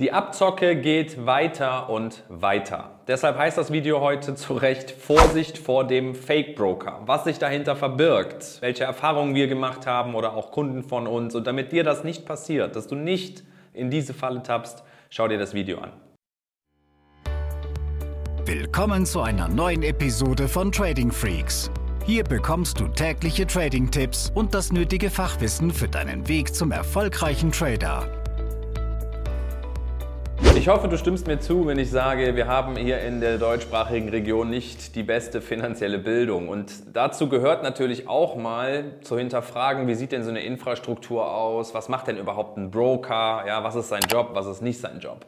Die Abzocke geht weiter und weiter. Deshalb heißt das Video heute zu Recht Vorsicht vor dem Fake Broker. Was sich dahinter verbirgt, welche Erfahrungen wir gemacht haben oder auch Kunden von uns. Und damit dir das nicht passiert, dass du nicht in diese Falle tappst, schau dir das Video an. Willkommen zu einer neuen Episode von Trading Freaks. Hier bekommst du tägliche Trading-Tipps und das nötige Fachwissen für deinen Weg zum erfolgreichen Trader. Ich hoffe, du stimmst mir zu, wenn ich sage, wir haben hier in der deutschsprachigen Region nicht die beste finanzielle Bildung. Und dazu gehört natürlich auch mal zu hinterfragen, wie sieht denn so eine Infrastruktur aus? Was macht denn überhaupt ein Broker? Ja, was ist sein Job? Was ist nicht sein Job?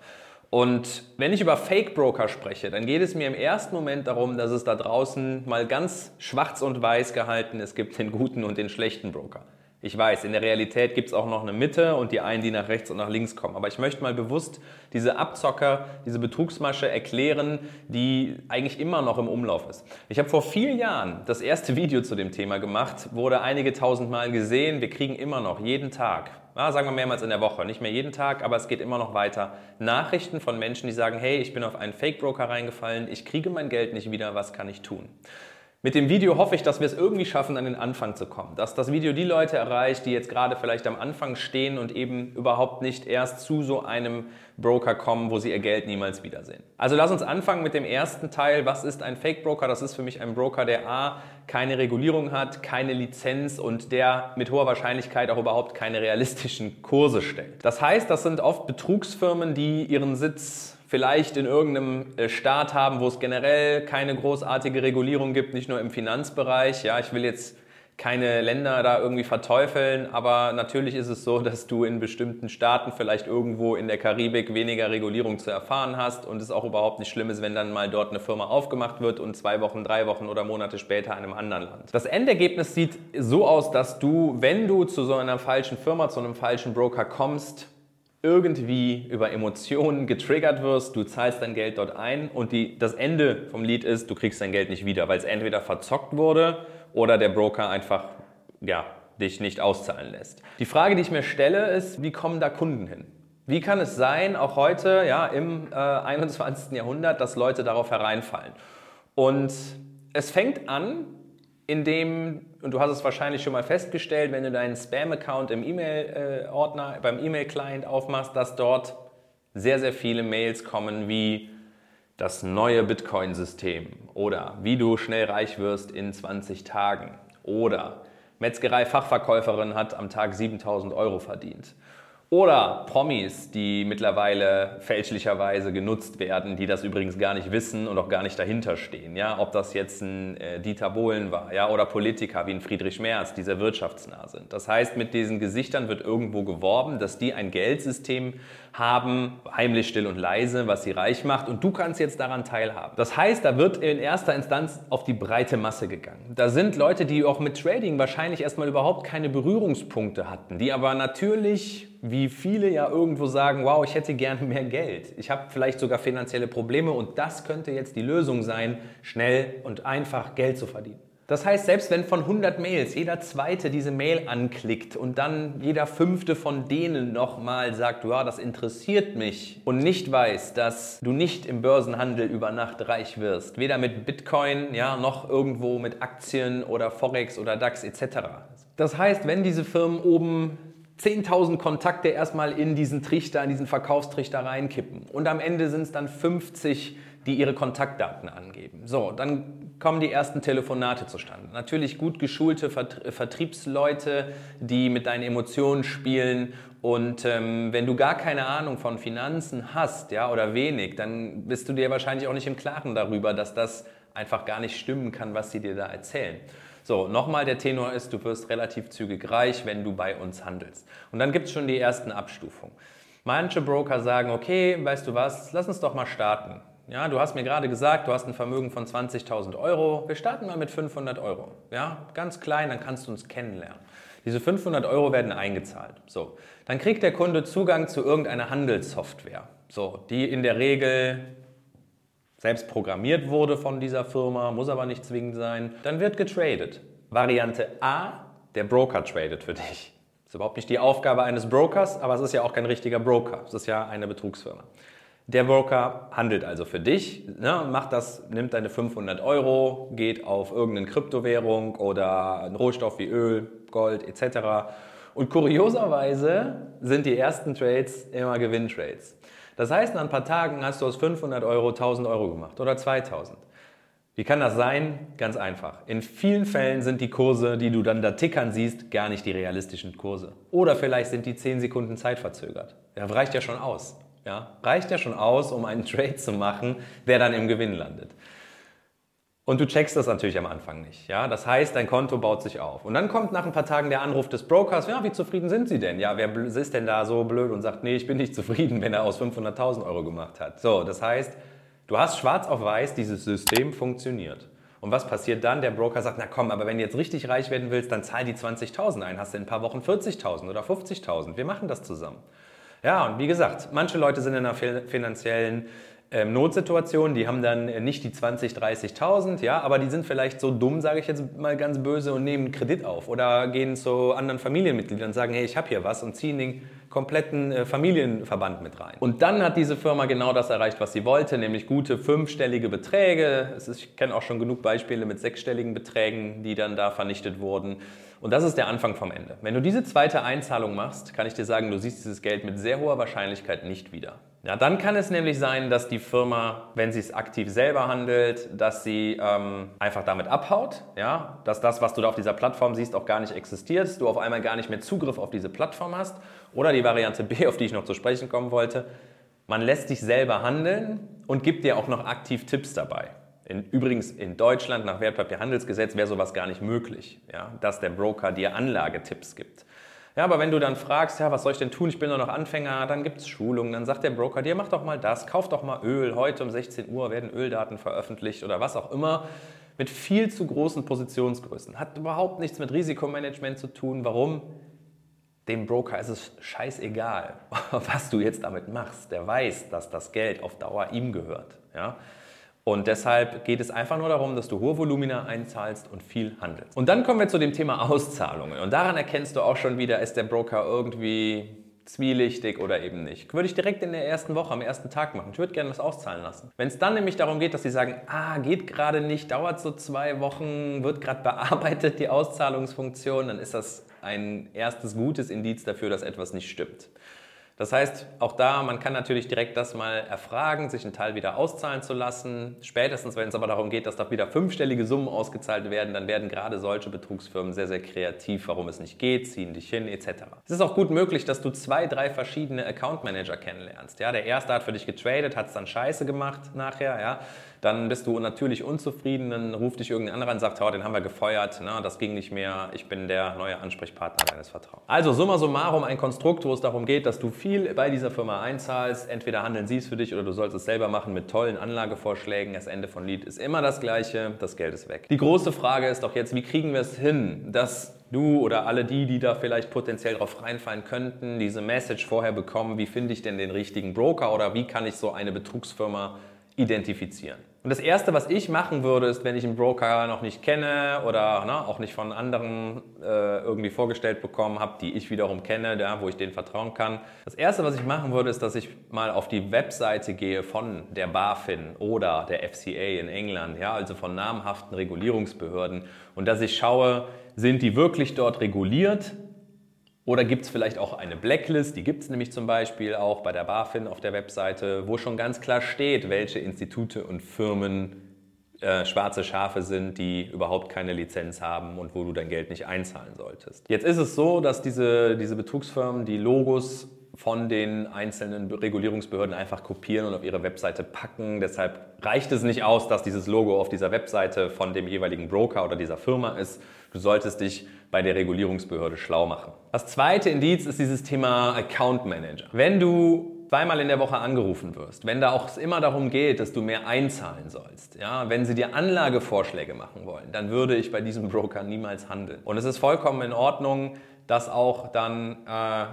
Und wenn ich über Fake Broker spreche, dann geht es mir im ersten Moment darum, dass es da draußen mal ganz schwarz und weiß gehalten, es gibt den guten und den schlechten Broker. Ich weiß, in der Realität gibt es auch noch eine Mitte und die einen, die nach rechts und nach links kommen. Aber ich möchte mal bewusst diese Abzocker, diese Betrugsmasche erklären, die eigentlich immer noch im Umlauf ist. Ich habe vor vielen Jahren das erste Video zu dem Thema gemacht, wurde einige tausend Mal gesehen. Wir kriegen immer noch jeden Tag, ja, sagen wir mehrmals in der Woche, nicht mehr jeden Tag, aber es geht immer noch weiter, Nachrichten von Menschen, die sagen, hey, ich bin auf einen Fake-Broker reingefallen, ich kriege mein Geld nicht wieder, was kann ich tun? Mit dem Video hoffe ich, dass wir es irgendwie schaffen, an den Anfang zu kommen. Dass das Video die Leute erreicht, die jetzt gerade vielleicht am Anfang stehen und eben überhaupt nicht erst zu so einem Broker kommen, wo sie ihr Geld niemals wiedersehen. Also lass uns anfangen mit dem ersten Teil. Was ist ein Fake Broker? Das ist für mich ein Broker, der A, keine Regulierung hat, keine Lizenz und der mit hoher Wahrscheinlichkeit auch überhaupt keine realistischen Kurse stellt. Das heißt, das sind oft Betrugsfirmen, die ihren Sitz vielleicht in irgendeinem äh, Staat haben, wo es generell keine großartige Regulierung gibt, nicht nur im Finanzbereich. Ja, ich will jetzt keine Länder da irgendwie verteufeln, aber natürlich ist es so, dass du in bestimmten Staaten vielleicht irgendwo in der Karibik weniger Regulierung zu erfahren hast und es auch überhaupt nicht schlimm ist, wenn dann mal dort eine Firma aufgemacht wird und zwei Wochen, drei Wochen oder Monate später in einem anderen Land. Das Endergebnis sieht so aus, dass du, wenn du zu so einer falschen Firma, zu einem falschen Broker kommst, irgendwie über Emotionen getriggert wirst, du zahlst dein Geld dort ein und die, das Ende vom Lied ist, du kriegst dein Geld nicht wieder, weil es entweder verzockt wurde oder der Broker einfach ja, dich nicht auszahlen lässt. Die Frage, die ich mir stelle, ist, wie kommen da Kunden hin? Wie kann es sein, auch heute, ja, im äh, 21. Jahrhundert, dass Leute darauf hereinfallen? Und es fängt an, indem, und du hast es wahrscheinlich schon mal festgestellt, wenn du deinen Spam-Account im E-Mail-Ordner, beim E-Mail-Client aufmachst, dass dort sehr, sehr viele Mails kommen wie das neue Bitcoin-System oder wie du schnell reich wirst in 20 Tagen oder Metzgerei-Fachverkäuferin hat am Tag 7000 Euro verdient oder Promis, die mittlerweile fälschlicherweise genutzt werden, die das übrigens gar nicht wissen und auch gar nicht dahinter stehen. Ja? Ob das jetzt ein äh, Dieter Bohlen war ja? oder Politiker wie ein Friedrich Merz, die sehr wirtschaftsnah sind. Das heißt, mit diesen Gesichtern wird irgendwo geworben, dass die ein Geldsystem haben, heimlich, still und leise, was sie reich macht und du kannst jetzt daran teilhaben. Das heißt, da wird in erster Instanz auf die breite Masse gegangen. Da sind Leute, die auch mit Trading wahrscheinlich erstmal überhaupt keine Berührungspunkte hatten, die aber natürlich wie viele ja irgendwo sagen, wow, ich hätte gerne mehr Geld. Ich habe vielleicht sogar finanzielle Probleme und das könnte jetzt die Lösung sein, schnell und einfach Geld zu verdienen. Das heißt, selbst wenn von 100 Mails jeder zweite diese Mail anklickt und dann jeder fünfte von denen nochmal sagt, wow, das interessiert mich und nicht weiß, dass du nicht im Börsenhandel über Nacht reich wirst, weder mit Bitcoin, ja, noch irgendwo mit Aktien oder Forex oder DAX etc. Das heißt, wenn diese Firmen oben 10.000 Kontakte erstmal in diesen Trichter, in diesen Verkaufstrichter reinkippen. Und am Ende sind es dann 50, die ihre Kontaktdaten angeben. So, dann kommen die ersten Telefonate zustande. Natürlich gut geschulte Vertriebsleute, die mit deinen Emotionen spielen. Und ähm, wenn du gar keine Ahnung von Finanzen hast, ja, oder wenig, dann bist du dir wahrscheinlich auch nicht im Klaren darüber, dass das einfach gar nicht stimmen kann, was sie dir da erzählen. So, nochmal der Tenor ist, du wirst relativ zügig reich, wenn du bei uns handelst. Und dann gibt es schon die ersten Abstufungen. Manche Broker sagen, okay, weißt du was, lass uns doch mal starten. Ja, du hast mir gerade gesagt, du hast ein Vermögen von 20.000 Euro. Wir starten mal mit 500 Euro. Ja, ganz klein, dann kannst du uns kennenlernen. Diese 500 Euro werden eingezahlt. So, dann kriegt der Kunde Zugang zu irgendeiner Handelssoftware. So, die in der Regel selbst programmiert wurde von dieser Firma, muss aber nicht zwingend sein, dann wird getradet. Variante A, der Broker tradet für dich. ist überhaupt nicht die Aufgabe eines Brokers, aber es ist ja auch kein richtiger Broker. Es ist ja eine Betrugsfirma. Der Broker handelt also für dich, ne, macht das, nimmt deine 500 Euro, geht auf irgendeine Kryptowährung oder einen Rohstoff wie Öl, Gold etc. Und kurioserweise sind die ersten Trades immer Gewinntrades. Das heißt, nach ein paar Tagen hast du aus 500 Euro 1000 Euro gemacht oder 2000. Wie kann das sein? Ganz einfach. In vielen Fällen sind die Kurse, die du dann da tickern siehst, gar nicht die realistischen Kurse. Oder vielleicht sind die 10 Sekunden Zeit verzögert. Ja, reicht ja schon aus. Ja, reicht ja schon aus, um einen Trade zu machen, der dann im Gewinn landet. Und du checkst das natürlich am Anfang nicht. Ja? Das heißt, dein Konto baut sich auf. Und dann kommt nach ein paar Tagen der Anruf des Brokers, ja, wie zufrieden sind Sie denn? Ja, wer ist denn da so blöd und sagt, nee, ich bin nicht zufrieden, wenn er aus 500.000 Euro gemacht hat. So, das heißt, du hast schwarz auf weiß, dieses System funktioniert. Und was passiert dann? Der Broker sagt, na komm, aber wenn du jetzt richtig reich werden willst, dann zahl die 20.000 ein, hast du in ein paar Wochen 40.000 oder 50.000. Wir machen das zusammen. Ja, und wie gesagt, manche Leute sind in einer finanziellen ähm, Notsituation, die haben dann nicht die 20, 30.000, ja, aber die sind vielleicht so dumm, sage ich jetzt mal ganz böse, und nehmen Kredit auf oder gehen zu anderen Familienmitgliedern und sagen, hey, ich habe hier was und ziehen den kompletten äh, Familienverband mit rein. Und dann hat diese Firma genau das erreicht, was sie wollte, nämlich gute fünfstellige Beträge. Ist, ich kenne auch schon genug Beispiele mit sechsstelligen Beträgen, die dann da vernichtet wurden. Und das ist der Anfang vom Ende. Wenn du diese zweite Einzahlung machst, kann ich dir sagen, du siehst dieses Geld mit sehr hoher Wahrscheinlichkeit nicht wieder. Ja, dann kann es nämlich sein, dass die Firma, wenn sie es aktiv selber handelt, dass sie ähm, einfach damit abhaut, ja, dass das, was du da auf dieser Plattform siehst, auch gar nicht existiert, du auf einmal gar nicht mehr Zugriff auf diese Plattform hast. Oder die Variante B, auf die ich noch zu sprechen kommen wollte, man lässt dich selber handeln und gibt dir auch noch aktiv Tipps dabei. In, übrigens in Deutschland nach Wertpapierhandelsgesetz wäre sowas gar nicht möglich, ja, dass der Broker dir Anlagetipps gibt. Ja, aber wenn du dann fragst, ja, was soll ich denn tun? Ich bin doch noch Anfänger, dann gibt es Schulungen, dann sagt der Broker dir, mach doch mal das, kauf doch mal Öl. Heute um 16 Uhr werden Öldaten veröffentlicht oder was auch immer. Mit viel zu großen Positionsgrößen. Hat überhaupt nichts mit Risikomanagement zu tun. Warum? Dem Broker ist es scheißegal, was du jetzt damit machst. Der weiß, dass das Geld auf Dauer ihm gehört. Ja? Und deshalb geht es einfach nur darum, dass du hohe Volumina einzahlst und viel handelst. Und dann kommen wir zu dem Thema Auszahlungen. Und daran erkennst du auch schon wieder, ist der Broker irgendwie zwielichtig oder eben nicht. Würde ich direkt in der ersten Woche, am ersten Tag machen. Ich würde gerne was auszahlen lassen. Wenn es dann nämlich darum geht, dass sie sagen, ah, geht gerade nicht, dauert so zwei Wochen, wird gerade bearbeitet, die Auszahlungsfunktion, dann ist das ein erstes gutes Indiz dafür, dass etwas nicht stimmt. Das heißt, auch da, man kann natürlich direkt das mal erfragen, sich einen Teil wieder auszahlen zu lassen. Spätestens, wenn es aber darum geht, dass da wieder fünfstellige Summen ausgezahlt werden, dann werden gerade solche Betrugsfirmen sehr, sehr kreativ, warum es nicht geht, ziehen dich hin, etc. Es ist auch gut möglich, dass du zwei, drei verschiedene Account Manager kennenlernst. Ja, der erste hat für dich getradet, hat es dann scheiße gemacht nachher, ja. Dann bist du natürlich unzufrieden, dann ruft dich irgendein anderer und sagt, oh, den haben wir gefeuert, na, das ging nicht mehr, ich bin der neue Ansprechpartner deines Vertrauens. Also summa summarum ein Konstrukt, wo es darum geht, dass du viel bei dieser Firma einzahlst, entweder handeln sie es für dich oder du sollst es selber machen mit tollen Anlagevorschlägen. Das Ende von Lied ist immer das gleiche, das Geld ist weg. Die große Frage ist doch jetzt, wie kriegen wir es hin, dass du oder alle die, die da vielleicht potenziell drauf reinfallen könnten, diese Message vorher bekommen, wie finde ich denn den richtigen Broker oder wie kann ich so eine Betrugsfirma identifizieren. Und das Erste, was ich machen würde, ist, wenn ich einen Broker noch nicht kenne oder ne, auch nicht von anderen äh, irgendwie vorgestellt bekommen habe, die ich wiederum kenne, ja, wo ich denen vertrauen kann. Das Erste, was ich machen würde, ist, dass ich mal auf die Webseite gehe von der BaFin oder der FCA in England, ja, also von namhaften Regulierungsbehörden und dass ich schaue, sind die wirklich dort reguliert? Oder gibt es vielleicht auch eine Blacklist, die gibt es nämlich zum Beispiel auch bei der BaFin auf der Webseite, wo schon ganz klar steht, welche Institute und Firmen äh, schwarze Schafe sind, die überhaupt keine Lizenz haben und wo du dein Geld nicht einzahlen solltest. Jetzt ist es so, dass diese, diese Betrugsfirmen die Logos von den einzelnen Regulierungsbehörden einfach kopieren und auf ihre Webseite packen. Deshalb reicht es nicht aus, dass dieses Logo auf dieser Webseite von dem jeweiligen Broker oder dieser Firma ist. Du solltest dich bei der Regulierungsbehörde schlau machen. Das zweite Indiz ist dieses Thema Account Manager. Wenn du zweimal in der Woche angerufen wirst, wenn da auch immer darum geht, dass du mehr einzahlen sollst, ja, wenn sie dir Anlagevorschläge machen wollen, dann würde ich bei diesem Broker niemals handeln. Und es ist vollkommen in Ordnung, dass auch dann äh,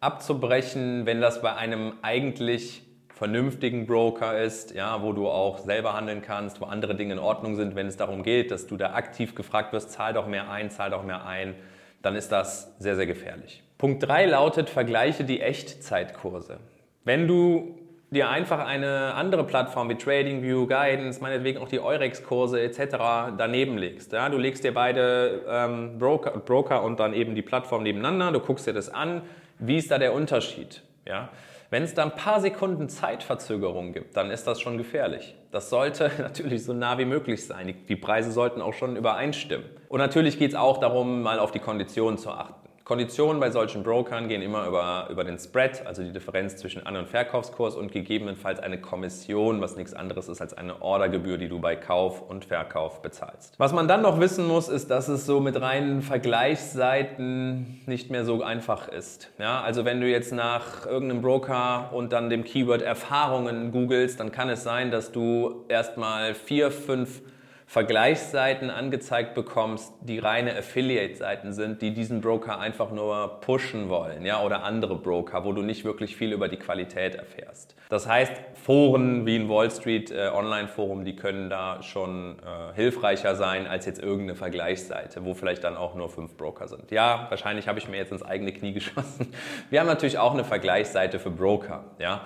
abzubrechen, wenn das bei einem eigentlich vernünftigen Broker ist, ja, wo du auch selber handeln kannst, wo andere Dinge in Ordnung sind, wenn es darum geht, dass du da aktiv gefragt wirst, zahl doch mehr ein, zahl doch mehr ein, dann ist das sehr, sehr gefährlich. Punkt 3 lautet, vergleiche die Echtzeitkurse. Wenn du dir einfach eine andere Plattform wie TradingView, Guidance, meinetwegen auch die Eurex-Kurse etc. daneben legst. Ja? Du legst dir beide ähm, Broker, Broker und dann eben die Plattform nebeneinander, du guckst dir das an, wie ist da der Unterschied? Ja? Wenn es da ein paar Sekunden Zeitverzögerung gibt, dann ist das schon gefährlich. Das sollte natürlich so nah wie möglich sein. Die, die Preise sollten auch schon übereinstimmen. Und natürlich geht es auch darum, mal auf die Konditionen zu achten. Konditionen bei solchen Brokern gehen immer über, über den Spread, also die Differenz zwischen An- und Verkaufskurs und gegebenenfalls eine Kommission, was nichts anderes ist als eine Ordergebühr, die du bei Kauf und Verkauf bezahlst. Was man dann noch wissen muss, ist, dass es so mit reinen Vergleichsseiten nicht mehr so einfach ist. Ja, also wenn du jetzt nach irgendeinem Broker und dann dem Keyword Erfahrungen googelst, dann kann es sein, dass du erstmal vier, fünf Vergleichsseiten angezeigt bekommst, die reine Affiliate-Seiten sind, die diesen Broker einfach nur pushen wollen, ja, oder andere Broker, wo du nicht wirklich viel über die Qualität erfährst. Das heißt, Foren wie ein Wall Street äh, Online-Forum, die können da schon äh, hilfreicher sein als jetzt irgendeine Vergleichsseite, wo vielleicht dann auch nur fünf Broker sind. Ja, wahrscheinlich habe ich mir jetzt ins eigene Knie geschossen. Wir haben natürlich auch eine Vergleichsseite für Broker, ja.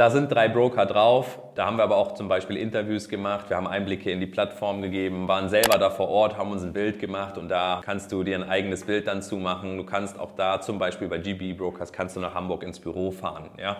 Da sind drei Broker drauf. Da haben wir aber auch zum Beispiel Interviews gemacht. Wir haben Einblicke in die Plattform gegeben, waren selber da vor Ort, haben uns ein Bild gemacht und da kannst du dir ein eigenes Bild dann zumachen. Du kannst auch da zum Beispiel bei GBE Brokers kannst du nach Hamburg ins Büro fahren. Ja?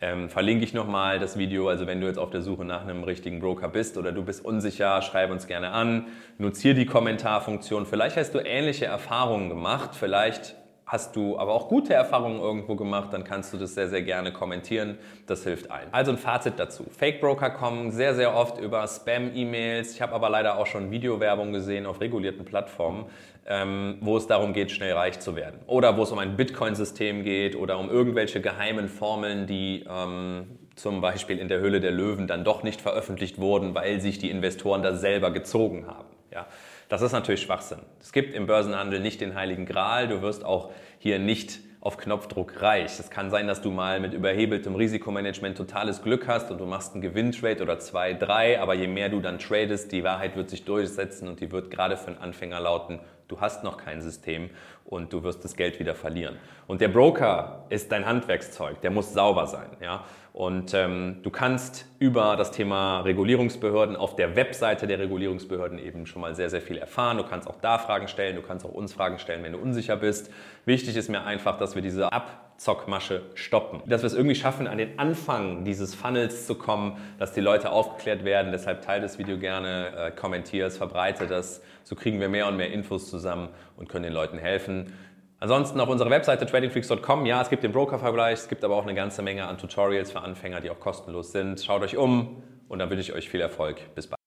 Ähm, verlinke ich nochmal das Video. Also wenn du jetzt auf der Suche nach einem richtigen Broker bist oder du bist unsicher, schreib uns gerne an. Nutziere die Kommentarfunktion. Vielleicht hast du ähnliche Erfahrungen gemacht. Vielleicht Hast du aber auch gute Erfahrungen irgendwo gemacht, dann kannst du das sehr, sehr gerne kommentieren. Das hilft allen. Also ein Fazit dazu. Fake Broker kommen sehr, sehr oft über Spam-E-Mails. Ich habe aber leider auch schon Videowerbung gesehen auf regulierten Plattformen, ähm, wo es darum geht, schnell reich zu werden. Oder wo es um ein Bitcoin-System geht oder um irgendwelche geheimen Formeln, die ähm, zum Beispiel in der Höhle der Löwen dann doch nicht veröffentlicht wurden, weil sich die Investoren da selber gezogen haben. Ja. Das ist natürlich Schwachsinn. Es gibt im Börsenhandel nicht den heiligen Gral. Du wirst auch hier nicht auf Knopfdruck reich. Es kann sein, dass du mal mit überhebeltem Risikomanagement totales Glück hast und du machst einen Gewinntrade oder zwei, drei, aber je mehr du dann tradest, die Wahrheit wird sich durchsetzen und die wird gerade für einen Anfänger lauten, du hast noch kein System und du wirst das Geld wieder verlieren. Und der Broker ist dein Handwerkszeug, der muss sauber sein. Ja? Und ähm, du kannst über das Thema Regulierungsbehörden auf der Webseite der Regulierungsbehörden eben schon mal sehr, sehr viel erfahren. Du kannst auch da Fragen stellen, du kannst auch uns Fragen stellen, wenn du unsicher bist. Wichtig ist mir einfach, dass wir diese Abzockmasche stoppen. Dass wir es irgendwie schaffen, an den Anfang dieses Funnels zu kommen, dass die Leute aufgeklärt werden. Deshalb teile das Video gerne, äh, kommentiere es, verbreite das. So kriegen wir mehr und mehr Infos zusammen und können den Leuten helfen. Ansonsten auf unserer Webseite tradingfreaks.com, ja, es gibt den Broker-Vergleich, es gibt aber auch eine ganze Menge an Tutorials für Anfänger, die auch kostenlos sind. Schaut euch um und dann wünsche ich euch viel Erfolg. Bis bald.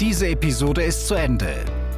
Diese Episode ist zu Ende.